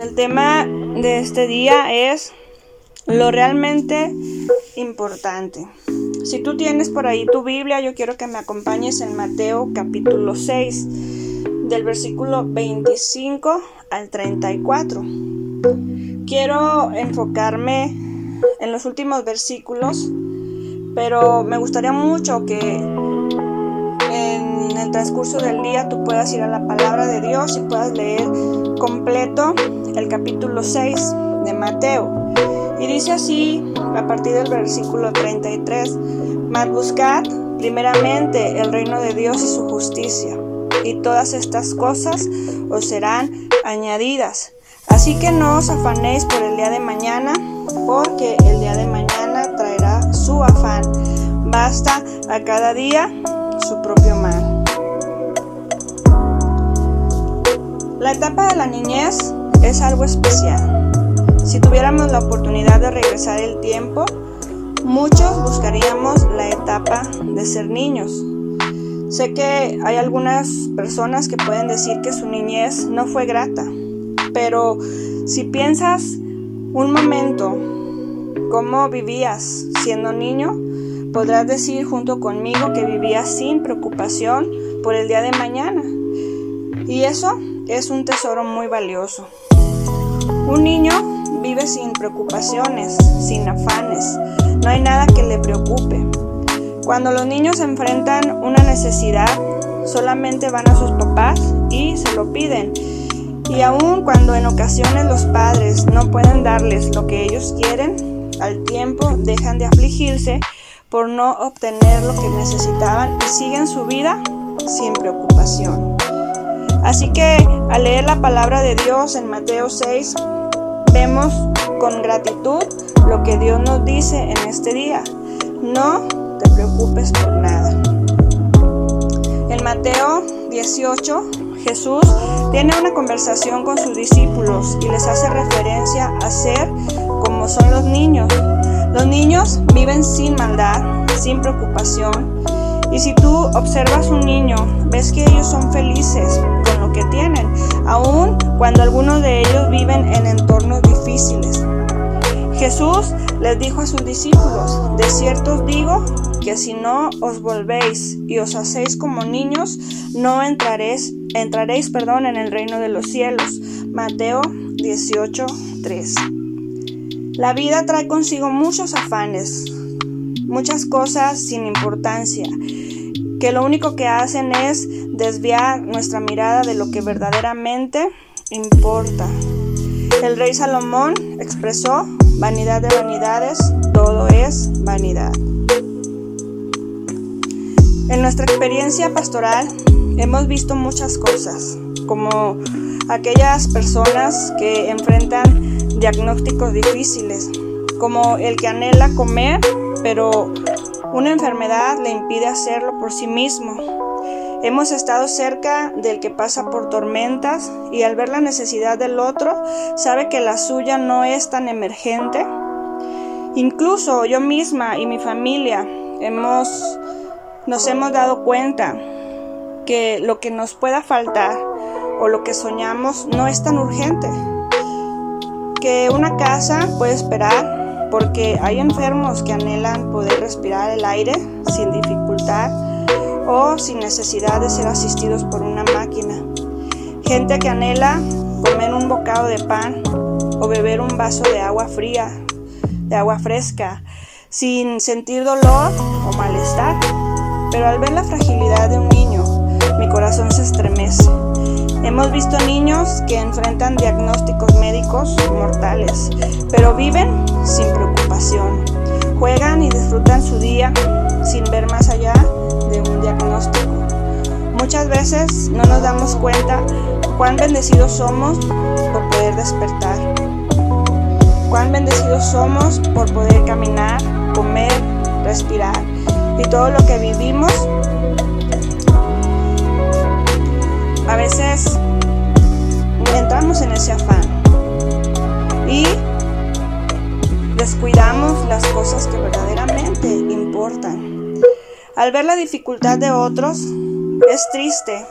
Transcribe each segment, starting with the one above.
El tema de este día es lo realmente importante. Si tú tienes por ahí tu Biblia, yo quiero que me acompañes en Mateo capítulo 6, del versículo 25 al 34. Quiero enfocarme en los últimos versículos, pero me gustaría mucho que el transcurso del día tú puedas ir a la palabra de Dios y puedas leer completo el capítulo 6 de Mateo. Y dice así a partir del versículo 33, mas buscad primeramente el reino de Dios y su justicia, y todas estas cosas os serán añadidas. Así que no os afanéis por el día de mañana, porque el día de mañana traerá su afán. Basta a cada día su propio La etapa de la niñez es algo especial. Si tuviéramos la oportunidad de regresar el tiempo, muchos buscaríamos la etapa de ser niños. Sé que hay algunas personas que pueden decir que su niñez no fue grata, pero si piensas un momento cómo vivías siendo niño, podrás decir junto conmigo que vivías sin preocupación por el día de mañana. Y eso es un tesoro muy valioso. Un niño vive sin preocupaciones, sin afanes, no hay nada que le preocupe. Cuando los niños enfrentan una necesidad, solamente van a sus papás y se lo piden. Y aun cuando en ocasiones los padres no pueden darles lo que ellos quieren, al tiempo dejan de afligirse por no obtener lo que necesitaban y siguen su vida sin preocupación. Así que al leer la palabra de Dios en Mateo 6, vemos con gratitud lo que Dios nos dice en este día. No te preocupes por nada. En Mateo 18, Jesús tiene una conversación con sus discípulos y les hace referencia a ser como son los niños. Los niños viven sin maldad, sin preocupación. Y si tú observas un niño, ves que ellos son felices, que tienen, aun cuando algunos de ellos viven en entornos difíciles. Jesús les dijo a sus discípulos, de cierto os digo que si no os volvéis y os hacéis como niños, no entraréis, entraréis perdón, en el reino de los cielos. Mateo 18, 3. La vida trae consigo muchos afanes, muchas cosas sin importancia que lo único que hacen es desviar nuestra mirada de lo que verdaderamente importa. El rey Salomón expresó, vanidad de vanidades, todo es vanidad. En nuestra experiencia pastoral hemos visto muchas cosas, como aquellas personas que enfrentan diagnósticos difíciles, como el que anhela comer, pero una enfermedad le impide hacerlo por sí mismo. Hemos estado cerca del que pasa por tormentas y al ver la necesidad del otro sabe que la suya no es tan emergente. Incluso yo misma y mi familia hemos, nos hemos dado cuenta que lo que nos pueda faltar o lo que soñamos no es tan urgente. Que una casa puede esperar porque hay enfermos que anhelan poder respirar el aire sin dificultad o sin necesidad de ser asistidos por una máquina. Gente que anhela comer un bocado de pan o beber un vaso de agua fría, de agua fresca, sin sentir dolor o malestar. Pero al ver la fragilidad de un niño, mi corazón se estremece. Hemos visto niños que enfrentan diagnósticos médicos mortales, pero viven sin preocupación. Juegan y disfrutan su día sin ver más allá de un diagnóstico. Muchas veces no nos damos cuenta cuán bendecidos somos por poder despertar. Cuán bendecidos somos por poder caminar, comer, respirar y todo lo que vivimos a veces entramos en ese afán y descuidamos las cosas que verdaderamente importan. Al ver la dificultad de otros, es triste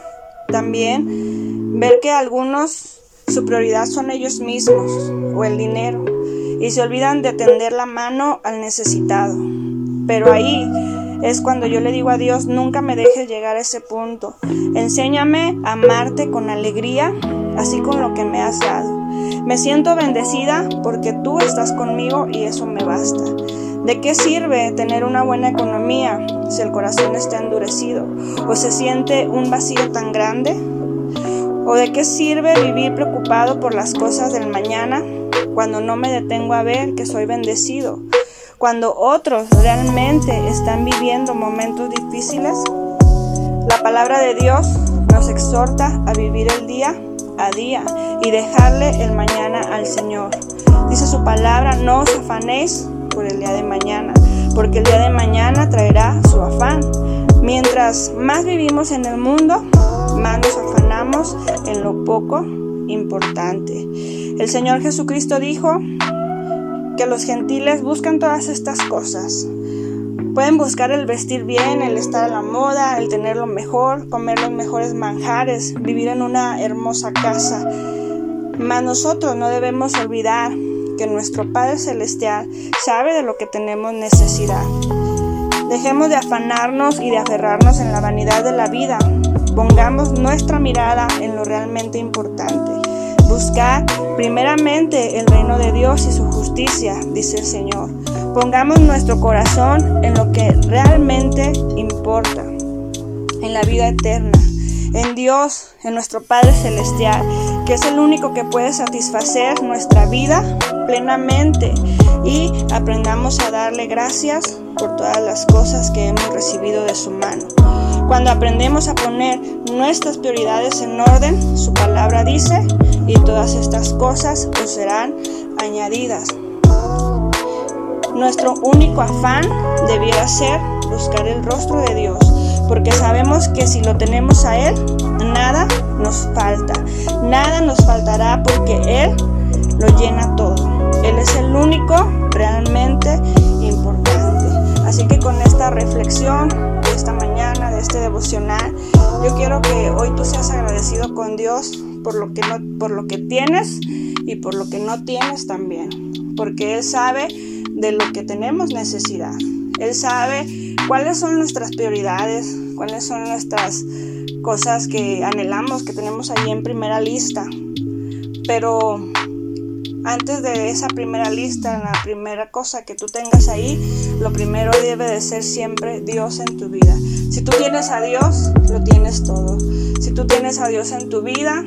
también ver que algunos Su prioridad son ellos mismos o el dinero y se olvidan de tender la mano al necesitado. Pero ahí es cuando yo le digo a Dios, nunca me dejes llegar a ese punto. Enséñame a amarte con alegría, así con lo que me has dado. Me siento bendecida porque tú estás conmigo y eso me basta. ¿De qué sirve tener una buena economía si el corazón está endurecido o se siente un vacío tan grande? ¿O de qué sirve vivir preocupado por las cosas del mañana cuando no me detengo a ver que soy bendecido? Cuando otros realmente están viviendo momentos difíciles, la palabra de Dios nos exhorta a vivir el día a día y dejarle el mañana al Señor. Dice su palabra, no os afanéis por el día de mañana, porque el día de mañana traerá su afán. Mientras más vivimos en el mundo, más nos afanamos en lo poco importante. El Señor Jesucristo dijo que los gentiles buscan todas estas cosas. Pueden buscar el vestir bien, el estar a la moda, el tener lo mejor, comer los mejores manjares, vivir en una hermosa casa. Mas nosotros no debemos olvidar que nuestro Padre Celestial sabe de lo que tenemos necesidad. Dejemos de afanarnos y de aferrarnos en la vanidad de la vida. Pongamos nuestra mirada en lo realmente importante. Buscar primeramente el reino de Dios y su justicia, dice el Señor. Pongamos nuestro corazón en lo que realmente importa, en la vida eterna, en Dios, en nuestro Padre Celestial, que es el único que puede satisfacer nuestra vida plenamente y aprendamos a darle gracias por todas las cosas que hemos recibido de su mano. Cuando aprendemos a poner nuestras prioridades en orden, su palabra dice, y todas estas cosas os serán añadidas. Nuestro único afán debiera ser buscar el rostro de Dios, porque sabemos que si lo tenemos a Él, nada nos falta, nada nos faltará porque Él lo llena todo. Él es el único realmente importante. Así que con esta reflexión de esta mañana, de este devocional, yo quiero que hoy tú seas agradecido con Dios por lo que no, por lo que tienes y por lo que no tienes también, porque él sabe de lo que tenemos necesidad. Él sabe cuáles son nuestras prioridades, cuáles son nuestras cosas que anhelamos, que tenemos ahí en primera lista. Pero antes de esa primera lista, la primera cosa que tú tengas ahí, lo primero debe de ser siempre Dios en tu vida. Si tú tienes a Dios, lo tienes todo. Si tú tienes a Dios en tu vida,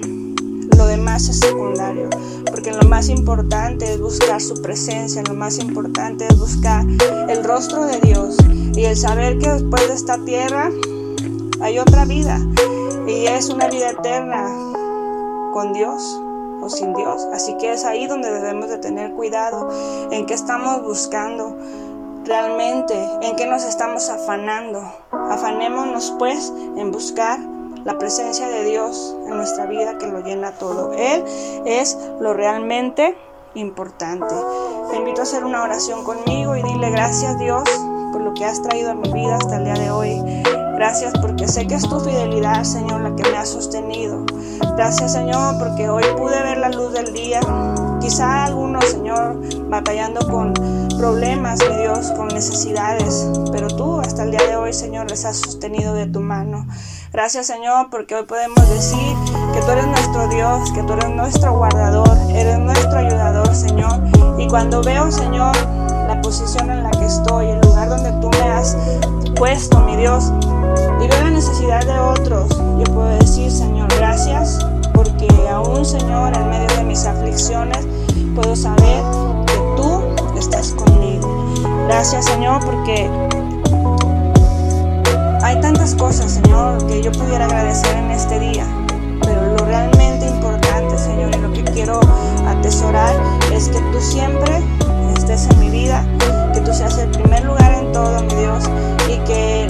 lo demás es secundario, porque lo más importante es buscar su presencia, lo más importante es buscar el rostro de Dios y el saber que después de esta tierra hay otra vida y es una vida eterna con Dios o sin Dios. Así que es ahí donde debemos de tener cuidado en qué estamos buscando realmente, en qué nos estamos afanando. Afanémonos pues en buscar la presencia de Dios en nuestra vida que lo llena todo. Él es lo realmente importante. Te invito a hacer una oración conmigo y dile gracias Dios por lo que has traído a mi vida hasta el día de hoy. Gracias porque sé que es tu fidelidad, Señor, la que me ha sostenido. Gracias, Señor, porque hoy pude ver la luz del día. Quizá algunos, Señor, batallando con problemas, mi Dios, con necesidades, pero tú hasta el día de hoy, Señor, les has sostenido de tu mano. Gracias, Señor, porque hoy podemos decir que tú eres nuestro Dios, que tú eres nuestro guardador, eres nuestro ayudador, Señor. Y cuando veo, Señor, la posición en la que estoy, el donde tú me has puesto, mi Dios, y veo la necesidad de otros, yo puedo decir, Señor, gracias, porque aún, Señor, en medio de mis aflicciones, puedo saber que tú estás conmigo. Gracias, Señor, porque hay tantas cosas, Señor, que yo pudiera agradecer en este día, pero lo realmente importante, Señor, y lo que quiero atesorar es que tú siempre todo, mi Dios, y que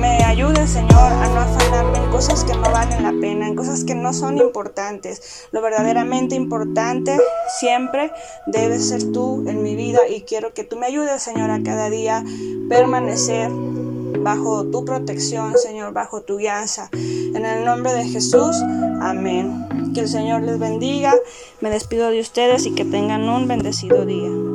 me ayudes, Señor, a no afanarme en cosas que no valen la pena, en cosas que no son importantes. Lo verdaderamente importante siempre debe ser tú en mi vida y quiero que tú me ayudes, Señor, a cada día permanecer bajo tu protección, Señor, bajo tu guianza. En el nombre de Jesús, amén. Que el Señor les bendiga. Me despido de ustedes y que tengan un bendecido día.